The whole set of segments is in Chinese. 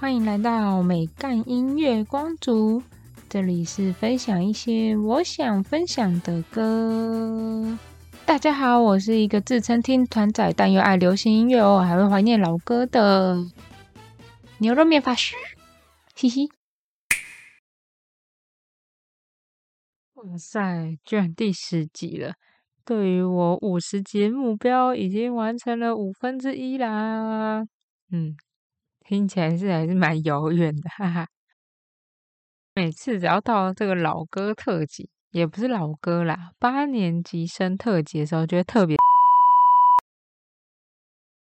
欢迎来到美干音乐光族，这里是分享一些我想分享的歌。大家好，我是一个自称听团仔，但又爱流行音乐哦，还会怀念老歌的牛肉面法师，嘻嘻。哇塞，居然第十集了！对于我五十集目标，已经完成了五分之一啦。嗯。听起来是还是蛮遥远的，哈哈。每次只要到这个老歌特辑，也不是老歌啦，八年级生特辑的时候，觉得特别。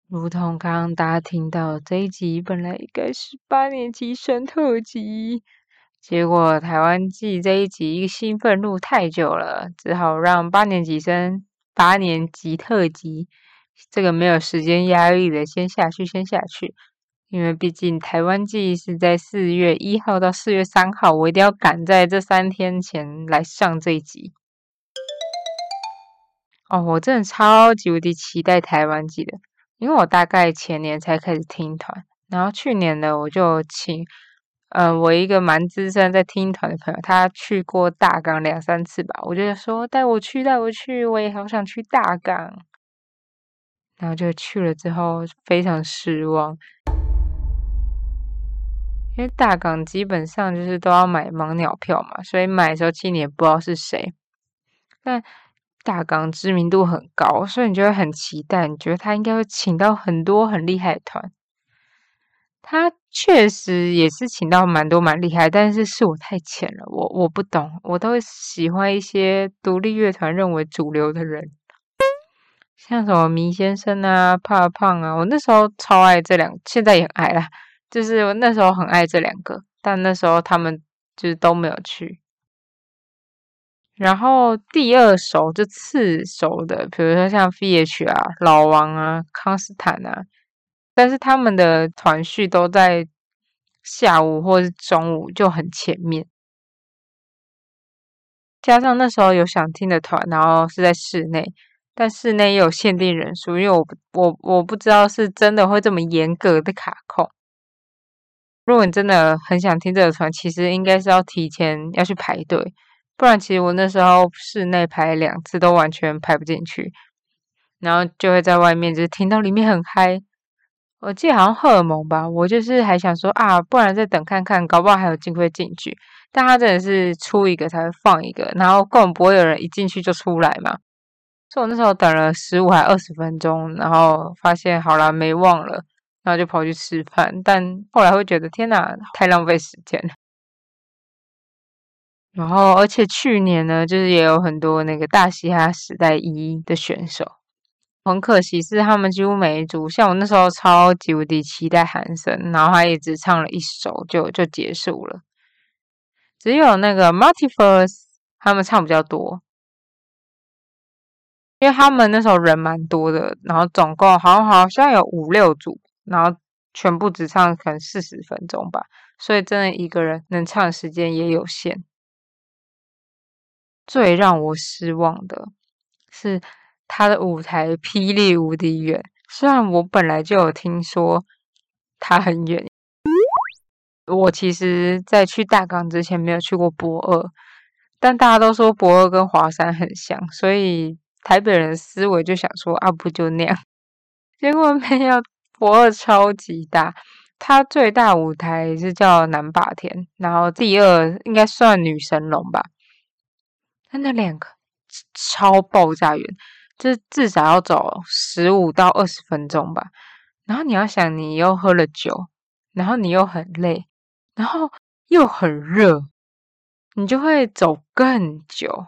如同刚刚大家听到这一集，本来应该是八年级生特辑，结果台湾季这一集兴奋录太久了，只好让八年级生八年级特辑这个没有时间压力的先下去，先下去。因为毕竟台湾季是在四月一号到四月三号，我一定要赶在这三天前来上这一集。哦，我真的超级无敌期待台湾季的，因为我大概前年才开始听团，然后去年呢，我就请，嗯，我一个蛮资深在听团的朋友，他去过大港两三次吧，我就说带我去，带我去，我也好想去大港，然后就去了之后非常失望。因为大港基本上就是都要买盲鸟票嘛，所以买的时候其实你也不知道是谁。但大港知名度很高，所以你就会很期待，你觉得他应该会请到很多很厉害的团。他确实也是请到蛮多蛮厉害，但是是我太浅了，我我不懂，我都喜欢一些独立乐团认为主流的人，像什么迷先生啊、怕胖啊，我那时候超爱这两，现在也很爱啦。就是我那时候很爱这两个，但那时候他们就是都没有去。然后第二首就次首的，比如说像 V.H 啊、老王啊、康斯坦啊，但是他们的团序都在下午或是中午就很前面。加上那时候有想听的团，然后是在室内，但室内又有限定人数，因为我我我不知道是真的会这么严格的卡控。如果你真的很想听这个团，其实应该是要提前要去排队，不然其实我那时候室内排两次都完全排不进去，然后就会在外面就是听到里面很嗨。我记得好像荷尔蒙吧，我就是还想说啊，不然再等看看，搞不好还有机会进去。但他真的是出一个才会放一个，然后根本不会有人一进去就出来嘛。所以我那时候等了十五还二十分钟，然后发现好了没忘了。然后就跑去吃饭，但后来会觉得天哪，太浪费时间了。然后，而且去年呢，就是也有很多那个大嘻哈时代一的选手，很可惜是他们几乎每一组，像我那时候超级无敌期待韩森，然后他也只唱了一首就就结束了。只有那个 Multiverse 他们唱比较多，因为他们那时候人蛮多的，然后总共好好像有五六组。然后全部只唱可能四十分钟吧，所以真的一个人能唱的时间也有限。最让我失望的是他的舞台霹雳无敌远，虽然我本来就有听说他很远，我其实在去大港之前没有去过博二，但大家都说博二跟华山很像，所以台北人思维就想说啊不就那样，结果没有。博二超级大，它最大舞台是叫南霸天，然后第二应该算女神龙吧。它那两个超爆炸远，就至少要走十五到二十分钟吧。然后你要想，你又喝了酒，然后你又很累，然后又很热，你就会走更久，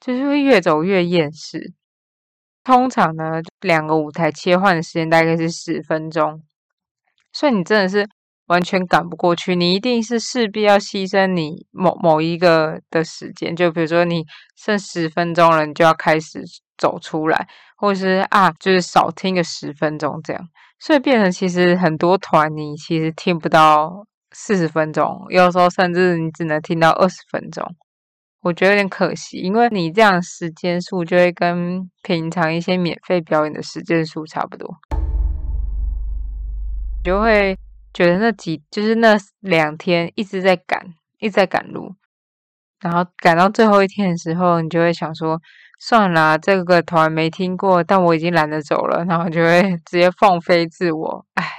就是会越走越厌世。通常呢，两个舞台切换的时间大概是十分钟，所以你真的是完全赶不过去。你一定是势必要牺牲你某某一个的时间，就比如说你剩十分钟了，你就要开始走出来，或者是啊，就是少听个十分钟这样。所以变成其实很多团你其实听不到四十分钟，有时候甚至你只能听到二十分钟。我觉得有点可惜，因为你这样时间数就会跟平常一些免费表演的时间数差不多，就会觉得那几就是那两天一直在赶，一直在赶路，然后赶到最后一天的时候，你就会想说，算了，这个团没听过，但我已经懒得走了，然后就会直接放飞自我，唉。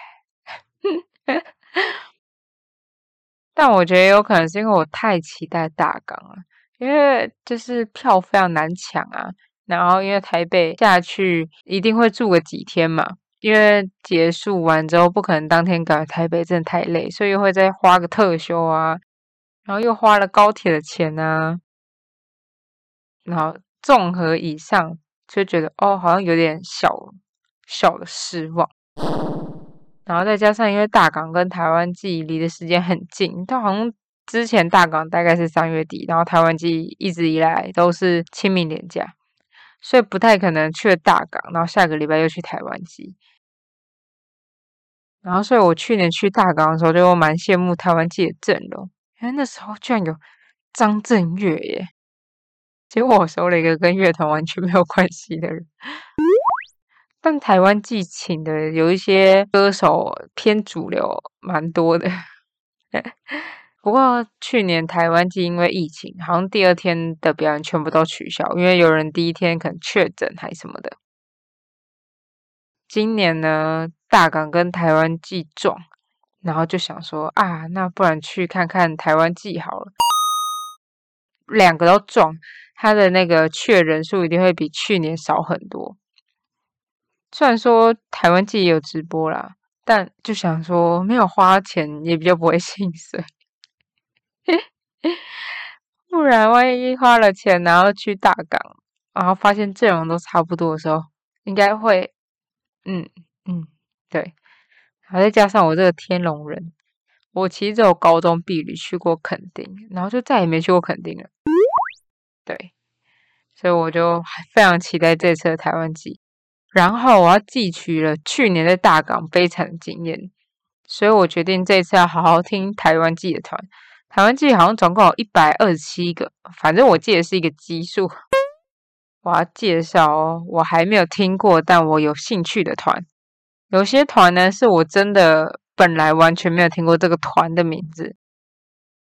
但我觉得有可能是因为我太期待大港了，因为就是票非常难抢啊。然后因为台北下去一定会住个几天嘛，因为结束完之后不可能当天赶台北，真的太累，所以会再花个特休啊。然后又花了高铁的钱啊，然后综合以上就觉得哦，好像有点小小的失望。然后再加上，因为大港跟台湾季离的时间很近，它好像之前大港大概是三月底，然后台湾季一直以来都是清明年假，所以不太可能去了大港，然后下个礼拜又去台湾季。然后，所以我去年去大港的时候，就蛮羡慕台湾季的阵容，因为那时候居然有张震岳耶，结果我收了一个跟乐团完全没有关系的人。但台湾寄请的有一些歌手偏主流，蛮多的。不过去年台湾季因为疫情，好像第二天的表演全部都取消，因为有人第一天可能确诊还什么的。今年呢，大港跟台湾季撞，然后就想说啊，那不然去看看台湾季好了。两个都撞，他的那个确人数一定会比去年少很多。虽然说台湾季也有直播啦，但就想说没有花钱也比较不会 心碎。不然万一花了钱然后去大港，然后发现阵容都差不多的时候，应该会，嗯嗯，对。然后再加上我这个天龙人，我其实只有高中毕旅去过垦丁，然后就再也没去过垦丁了。对，所以我就非常期待这次的台湾季。然后我要汲取了去年在大港悲惨的经验，所以我决定这次要好好听台湾季的团。台湾季好像总共有一百二十七个，反正我记得是一个基数。我要介绍哦，我还没有听过但我有兴趣的团。有些团呢是我真的本来完全没有听过这个团的名字，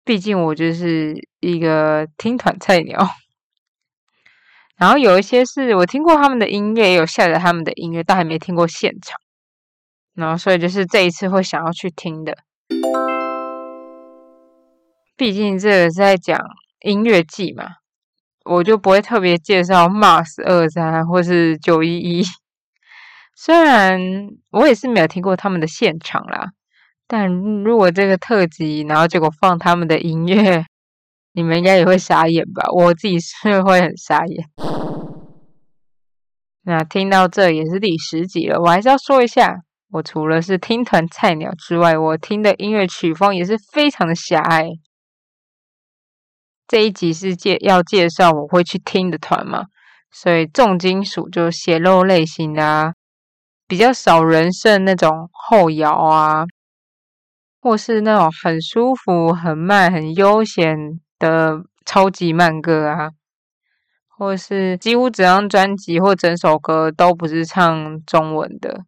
毕竟我就是一个听团菜鸟。然后有一些是我听过他们的音乐，也有下载他们的音乐，但还没听过现场。然后所以就是这一次会想要去听的。毕竟这个是在讲音乐季嘛，我就不会特别介绍 Mars 二三或是九一一。虽然我也是没有听过他们的现场啦，但如果这个特辑，然后结果放他们的音乐。你们应该也会傻眼吧？我自己是会很傻眼。那听到这也是第十集了，我还是要说一下，我除了是听团菜鸟之外，我听的音乐曲风也是非常的狭隘。这一集是介要介绍我会去听的团嘛，所以重金属就血肉类型的啊，比较少人声那种后摇啊，或是那种很舒服、很慢、很悠闲。的超级慢歌啊，或是几乎整张专辑或整首歌都不是唱中文的，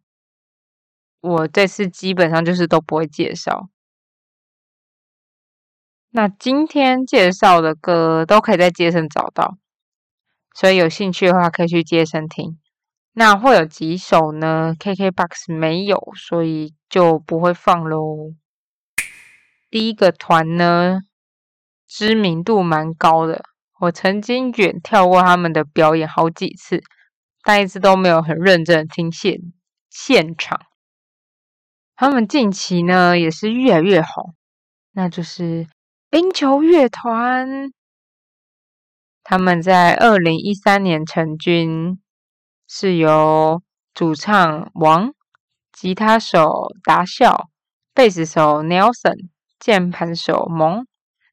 我这次基本上就是都不会介绍。那今天介绍的歌都可以在街声找到，所以有兴趣的话可以去街声听。那会有几首呢？KKBOX 没有，所以就不会放喽。第一个团呢？知名度蛮高的，我曾经远跳过他们的表演好几次，但一直都没有很认真听现现场。他们近期呢也是越来越红，那就是冰球乐团。他们在二零一三年成军，是由主唱王、吉他手达孝、贝斯手 Nelson、键盘手蒙。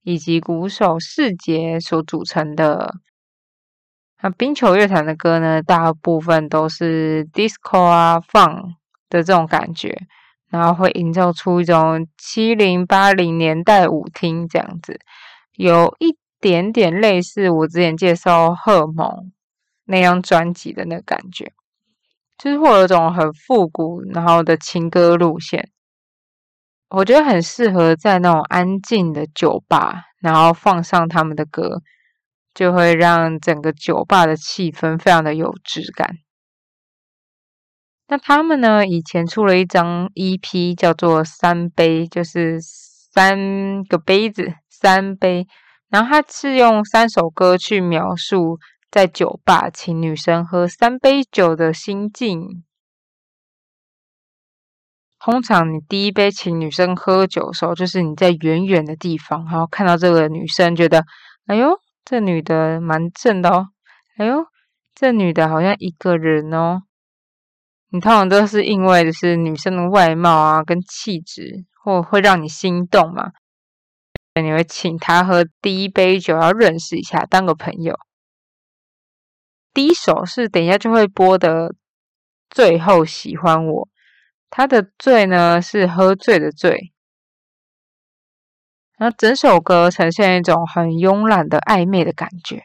以及鼓手世杰所组成的，那冰球乐团的歌呢，大部分都是 disco 啊、fun 的这种感觉，然后会营造出一种七零八零年代舞厅这样子，有一点点类似我之前介绍《荷蒙》那张专辑的那个感觉，就是会有一种很复古然后的情歌路线。我觉得很适合在那种安静的酒吧，然后放上他们的歌，就会让整个酒吧的气氛非常的有质感。那他们呢？以前出了一张 EP，叫做《三杯》，就是三个杯子，三杯。然后他是用三首歌去描述在酒吧请女生喝三杯酒的心境。通常你第一杯请女生喝酒的时候，就是你在远远的地方，然后看到这个女生，觉得哎呦，这女的蛮正的哦，哎呦，这女的好像一个人哦。你通常都是因为就是女生的外貌啊，跟气质，或会让你心动嘛？你会请她喝第一杯酒，要认识一下，当个朋友。第一首是等一下就会播的，最后喜欢我。他的醉呢是喝醉的醉，然后整首歌呈现一种很慵懒的暧昧的感觉，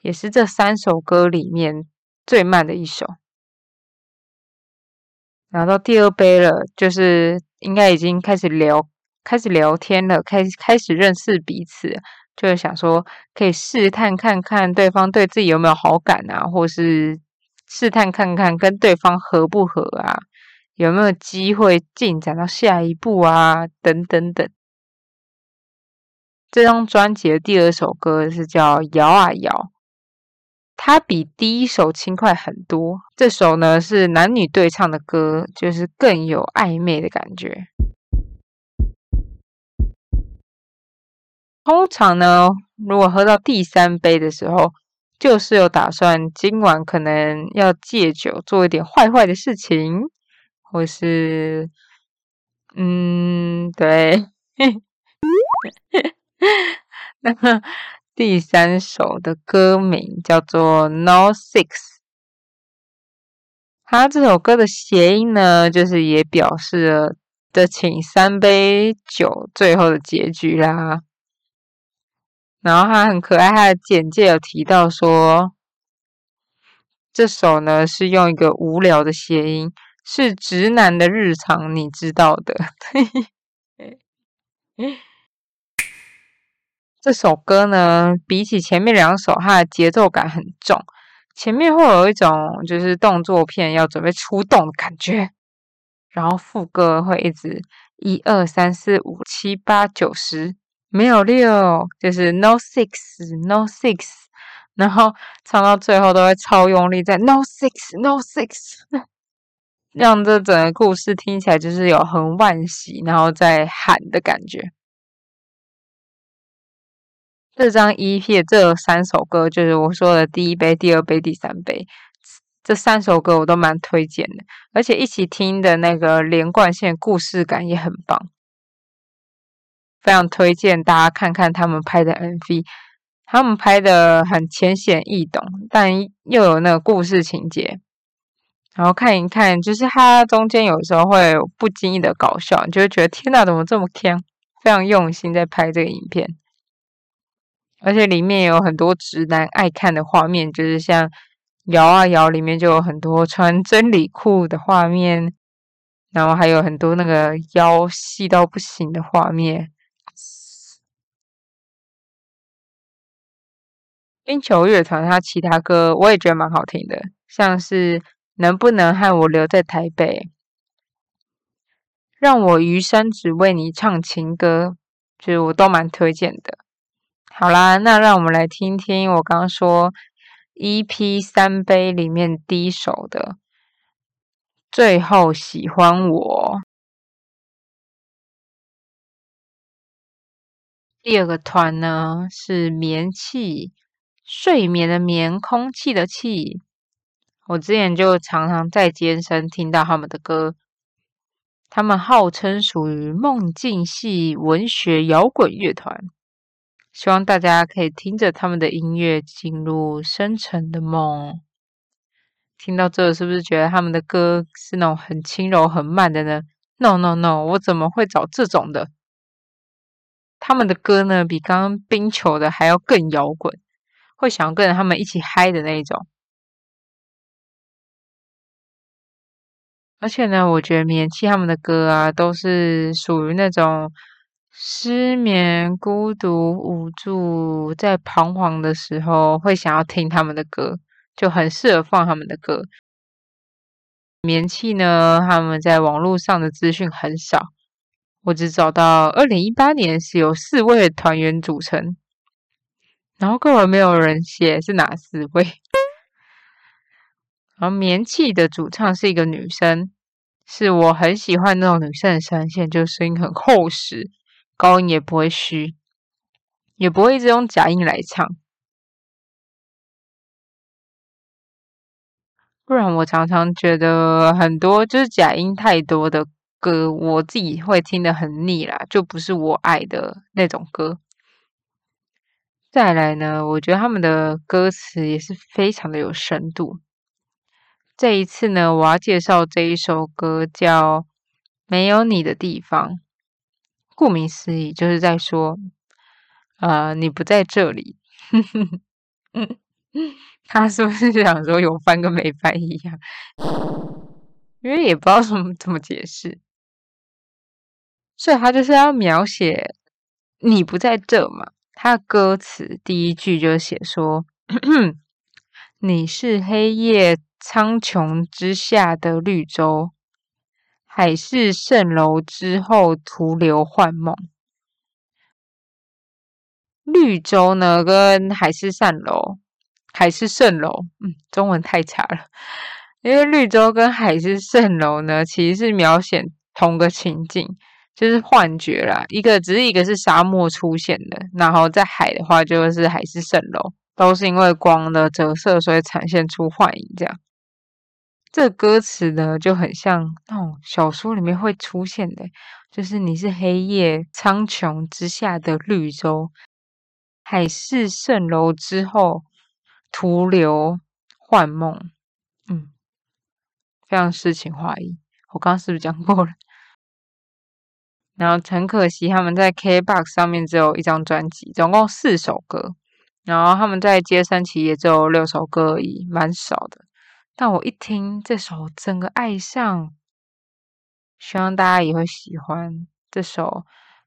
也是这三首歌里面最慢的一首。拿到第二杯了，就是应该已经开始聊，开始聊天了，开开始认识彼此，就是想说可以试探看看对方对自己有没有好感啊，或是试探看看跟对方合不合啊，有没有机会进展到下一步啊，等等等。这张专辑的第二首歌是叫《摇啊摇》。它比第一首轻快很多。这首呢是男女对唱的歌，就是更有暧昧的感觉。通常呢，如果喝到第三杯的时候，就是有打算今晚可能要戒酒，做一点坏坏的事情，或是，嗯，对，那么。第三首的歌名叫做《No Six》，它这首歌的谐音呢，就是也表示了的请三杯酒最后的结局啦。然后它很可爱，它的简介有提到说，这首呢是用一个无聊的谐音，是直男的日常，你知道的。这首歌呢，比起前面两首，它的节奏感很重。前面会有一种就是动作片要准备出动的感觉，然后副歌会一直一二三四五七八九十，没有六，就是 no six no six，然后唱到最后都会超用力，在 no six no six，让这整个故事听起来就是有很惋惜，然后在喊的感觉。这张 EP 这三首歌，就是我说的第一杯、第二杯、第三杯，这三首歌我都蛮推荐的，而且一起听的那个连贯性、故事感也很棒，非常推荐大家看看他们拍的 MV，他们拍的很浅显易懂，但又有那个故事情节，然后看一看，就是它中间有时候会不经意的搞笑，你就会觉得天哪，怎么这么甜？非常用心在拍这个影片。而且里面有很多直男爱看的画面，就是像摇啊摇，里面就有很多穿真理裤的画面，然后还有很多那个腰细到不行的画面。冰球乐团它其他歌我也觉得蛮好听的，像是能不能和我留在台北，让我余生只为你唱情歌，就是我都蛮推荐的。好啦，那让我们来听听我刚刚说 EP 三杯里面第一首的《最后喜欢我》。第二个团呢是眠气，睡眠的眠，空气的气。我之前就常常在健身听到他们的歌，他们号称属于梦境系文学摇滚乐团。希望大家可以听着他们的音乐进入深沉的梦。听到这，是不是觉得他们的歌是那种很轻柔、很慢的呢？No No No，我怎么会找这种的？他们的歌呢，比刚刚冰球的还要更摇滚，会想要跟着他们一起嗨的那一种。而且呢，我觉得棉气他们的歌啊，都是属于那种失眠、孤独、无助，在彷徨的时候会想要听他们的歌，就很适合放他们的歌。棉气呢，他们在网络上的资讯很少，我只找到二零一八年是由四位团员组成，然后根本没有人写是哪四位。然后棉气的主唱是一个女生，是我很喜欢那种女生的声线，就声音很厚实，高音也不会虚，也不会一直用假音来唱。不然我常常觉得很多就是假音太多的歌，我自己会听得很腻啦，就不是我爱的那种歌。再来呢，我觉得他们的歌词也是非常的有深度。这一次呢，我要介绍这一首歌叫《没有你的地方》。顾名思义，就是在说，呃，你不在这里。他是不是想说有翻跟没翻一样？因为也不知道怎么怎么解释，所以他就是要描写你不在这嘛。他的歌词第一句就写说：“ 你是黑夜。”苍穹之下的绿洲，海市蜃楼之后徒留幻梦。绿洲呢，跟海市蜃楼、海市蜃楼，嗯，中文太差了。因为绿洲跟海市蜃楼呢，其实是描写同个情境，就是幻觉啦。一个只是一个是沙漠出现的，然后在海的话就是海市蜃楼，都是因为光的折射，所以产现出幻影这样。这歌词呢，就很像那种小说里面会出现的，就是你是黑夜苍穹之下的绿洲，海市蜃楼之后徒留幻梦，嗯，非常诗情画意。我刚刚是不是讲过了？然后很可惜，他们在 KBox 上面只有一张专辑，总共四首歌，然后他们在街三期也只有六首歌而已，蛮少的。但我一听这首，整个爱上，希望大家也会喜欢这首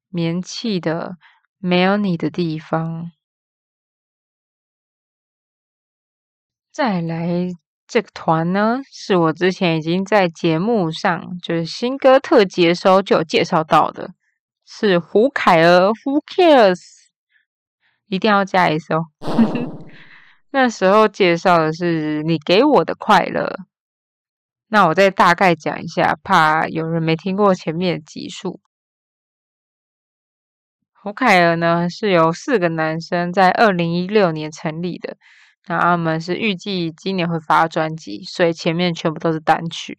棉气的《没有你的地方》。再来这个团呢，是我之前已经在节目上，就是新歌特辑的时候就有介绍到的，是胡凯儿。Who cares？一定要加一首。那时候介绍的是你给我的快乐，那我再大概讲一下，怕有人没听过前面的集数。胡凯儿呢是由四个男生在二零一六年成立的，那他们是预计今年会发专辑，所以前面全部都是单曲。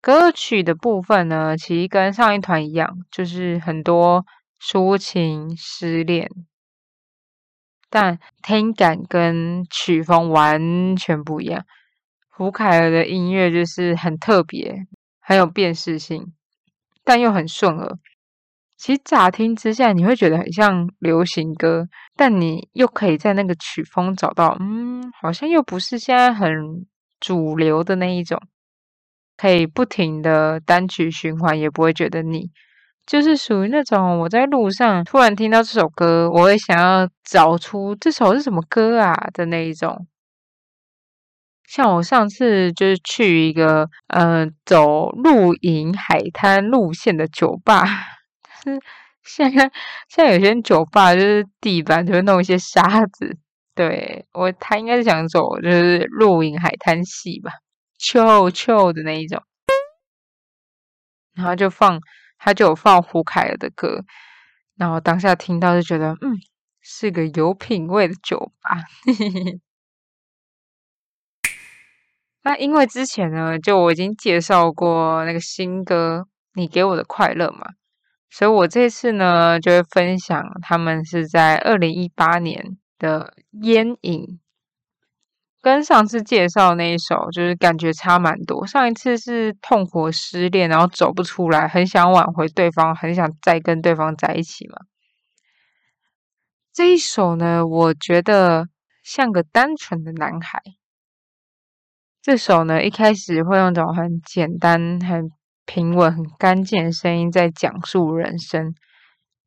歌曲的部分呢，其实跟上一团一样，就是很多抒情、失恋。但听感跟曲风完全不一样。胡凯尔的音乐就是很特别，很有辨识性，但又很顺耳。其实乍听之下，你会觉得很像流行歌，但你又可以在那个曲风找到，嗯，好像又不是现在很主流的那一种，可以不停的单曲循环，也不会觉得腻。就是属于那种我在路上突然听到这首歌，我会想要找出这首是什么歌啊的那一种。像我上次就是去一个呃走露营海滩路线的酒吧，是现在现在有些酒吧就是地板就会弄一些沙子，对我他应该是想走就是露营海滩系吧，臭臭的那一种，然后就放。他就有放胡凯尔的歌，然后当下听到就觉得，嗯，是个有品味的酒吧。那因为之前呢，就我已经介绍过那个新歌《你给我的快乐》嘛，所以我这次呢就会分享他们是在二零一八年的《烟影》。跟上次介绍那一首就是感觉差蛮多。上一次是痛苦失恋，然后走不出来，很想挽回对方，很想再跟对方在一起嘛。这一首呢，我觉得像个单纯的男孩，这首呢，一开始会用种很简单、很平稳、很干净的声音在讲述人生，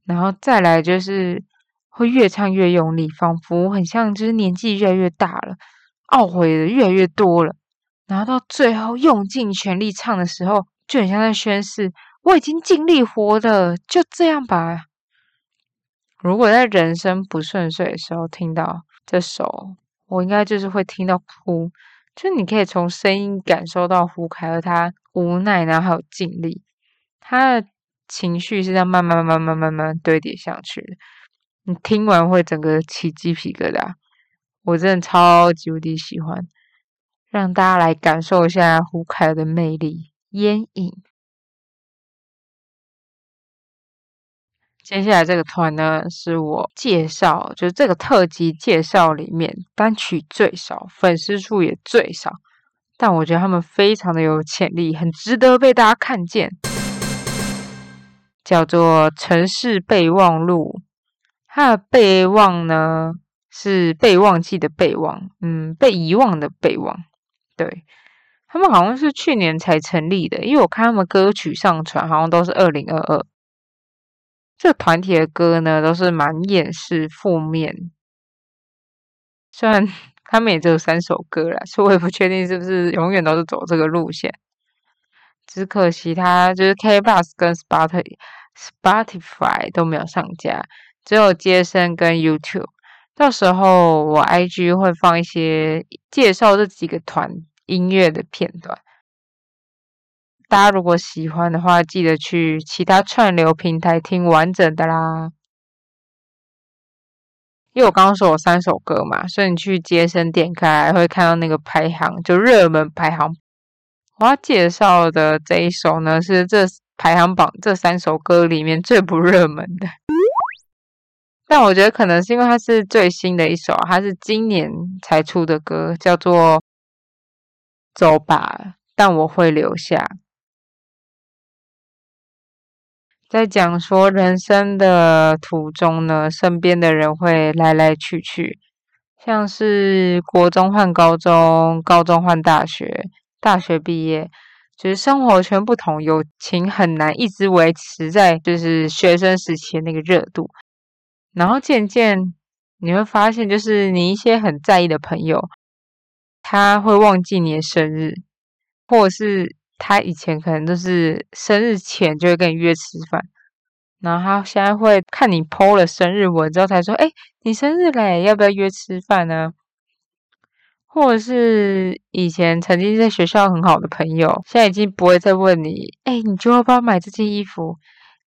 然后再来就是会越唱越用力，仿佛很像就是年纪越来越大了，懊悔的越来越多了，然后到最后用尽全力唱的时候，就很像在宣誓：我已经尽力活了，就这样吧。如果在人生不顺遂的时候听到这首，我应该就是会听到哭。就你可以从声音感受到胡凯和他无奈，然后还有尽力，他的情绪是这样慢慢、慢慢、慢慢堆叠上去的。你听完会整个起鸡皮疙瘩，我真的超级无敌喜欢。让大家来感受一下胡凯的魅力，烟影。接下来这个团呢，是我介绍，就是这个特辑介绍里面单曲最少，粉丝数也最少，但我觉得他们非常的有潜力，很值得被大家看见。叫做《城市备忘录》，它的备忘呢是被忘记的备忘，嗯，被遗忘的备忘。对他们好像是去年才成立的，因为我看他们歌曲上传好像都是二零二二。这团体的歌呢，都是蛮厌世、负面。虽然 他们也只有三首歌啦，所以我也不确定是不是永远都是走这个路线。只可惜他就是 K Bus 跟 Spotify Spotify 都没有上架，只有接生跟 YouTube。到时候我 IG 会放一些介绍这几个团音乐的片段。大家如果喜欢的话，记得去其他串流平台听完整的啦。因为我刚刚说有三首歌嘛，所以你去接生点开会看到那个排行，就热门排行。我要介绍的这一首呢，是这排行榜这三首歌里面最不热门的。但我觉得可能是因为它是最新的一首，它是今年才出的歌，叫做《走吧》，但我会留下。在讲说人生的途中呢，身边的人会来来去去，像是国中换高中，高中换大学，大学毕业，就是生活圈不同，友情很难一直维持在就是学生时期那个热度。然后渐渐你会发现，就是你一些很在意的朋友，他会忘记你的生日，或者是。他以前可能都是生日前就会跟你约吃饭，然后他现在会看你 PO 了生日文之后才说：“哎，你生日嘞，要不要约吃饭呢？”或者是以前曾经在学校很好的朋友，现在已经不会再问你：“哎，你就要不要买这件衣服？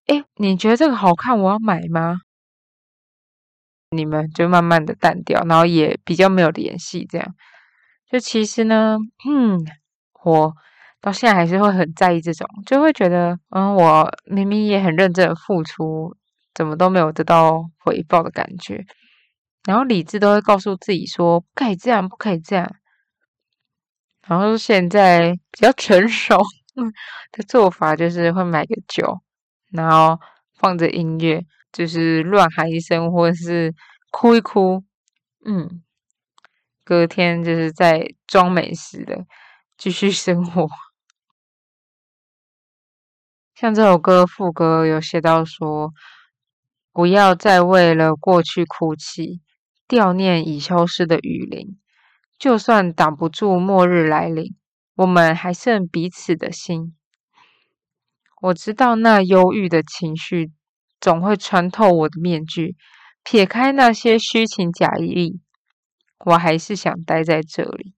哎，你觉得这个好看，我要买吗？”你们就慢慢的淡掉，然后也比较没有联系，这样。就其实呢，嗯，我。到现在还是会很在意这种，就会觉得，嗯，我明明也很认真的付出，怎么都没有得到回报的感觉。然后理智都会告诉自己说，不可以这样，不可以这样。然后现在比较成熟的做法就是会买个酒，然后放着音乐，就是乱喊一声或者是哭一哭，嗯，隔天就是在装美食的继续生活。像这首歌副歌有写到说：“不要再为了过去哭泣，悼念已消失的雨林。就算挡不住末日来临，我们还剩彼此的心。我知道那忧郁的情绪总会穿透我的面具，撇开那些虚情假意，我还是想待在这里。”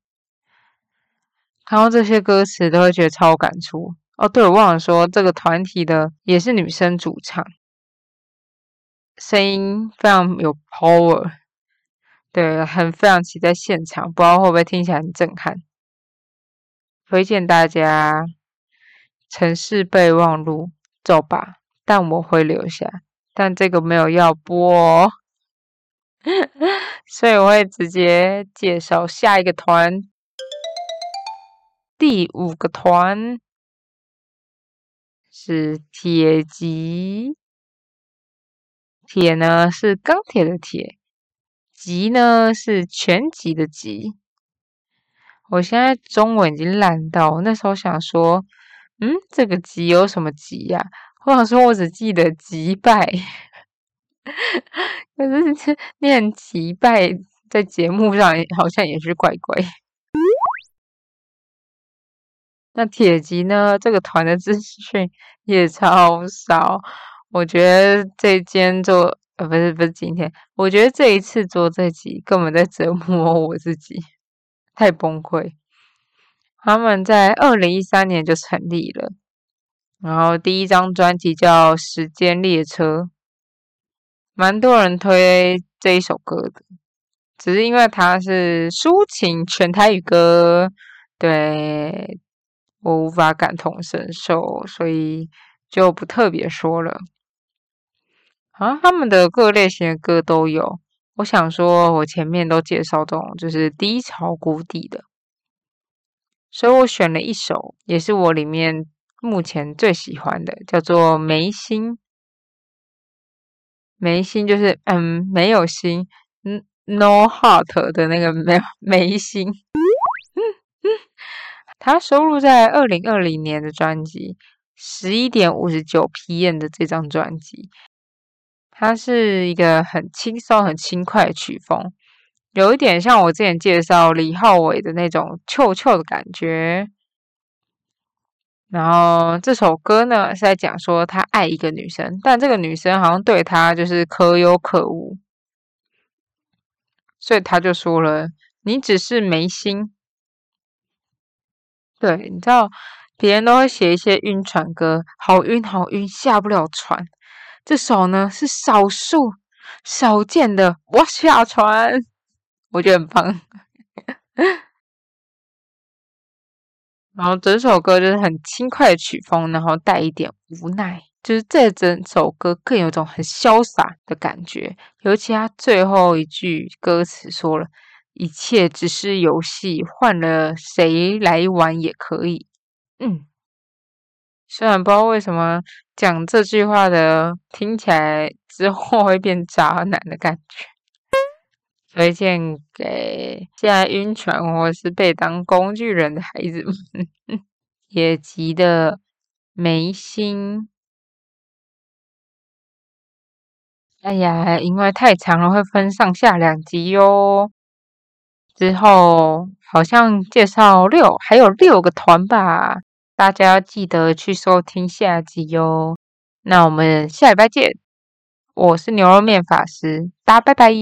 看到这些歌词，都会觉得超感触。哦，对，我忘了说，这个团体的也是女生主唱，声音非常有 power，对，很非常期待现场，不知道会不会听起来很震撼。推荐大家《城市备忘录》，走吧，但我会留下，但这个没有要播，哦所以我会直接介绍下一个团，第五个团。是铁极，铁呢是钢铁的铁，极呢是全集的极。我现在中文已经烂到，那时候想说，嗯，这个吉有什么吉呀？我想说，我只记得击败，可是念击败在节目上好像也是怪怪。那铁吉呢？这个团的资讯也超少。我觉得这间做呃不是不是今天，我觉得这一次做这集根本在折磨我自己，太崩溃。他们在二零一三年就成立了，然后第一张专辑叫《时间列车》，蛮多人推这一首歌的，只是因为它是抒情全台语歌，对。我无法感同身受，所以就不特别说了。啊，他们的各类型的歌都有。我想说，我前面都介绍这种就是低潮谷底的，所以我选了一首，也是我里面目前最喜欢的，叫做《眉心》。眉心就是嗯，没有心，嗯，no heart 的那个没没心。他收录在二零二零年的专辑《十一点五十九 PM》的这张专辑，它是一个很轻松、很轻快的曲风，有一点像我之前介绍李浩伟的那种“臭臭”的感觉。然后这首歌呢是在讲说他爱一个女生，但这个女生好像对他就是可有可无，所以他就说了：“你只是没心。”对，你知道，别人都会写一些晕船歌，好晕好晕，下不了船。这首呢是少数少见的，我下船，我觉得很棒。然后整首歌就是很轻快的曲风，然后带一点无奈，就是这整首歌更有种很潇洒的感觉。尤其他最后一句歌词说了。一切只是游戏，换了谁来玩也可以。嗯，虽然不知道为什么讲这句话的听起来之后会变渣男的感觉，推荐给现在晕船或是被当工具人的孩子们。也急得眉心。哎呀，因为太长了，会分上下两集哟。之后好像介绍六，还有六个团吧，大家要记得去收听下集哟。那我们下礼拜见，我是牛肉面法师，大家拜拜。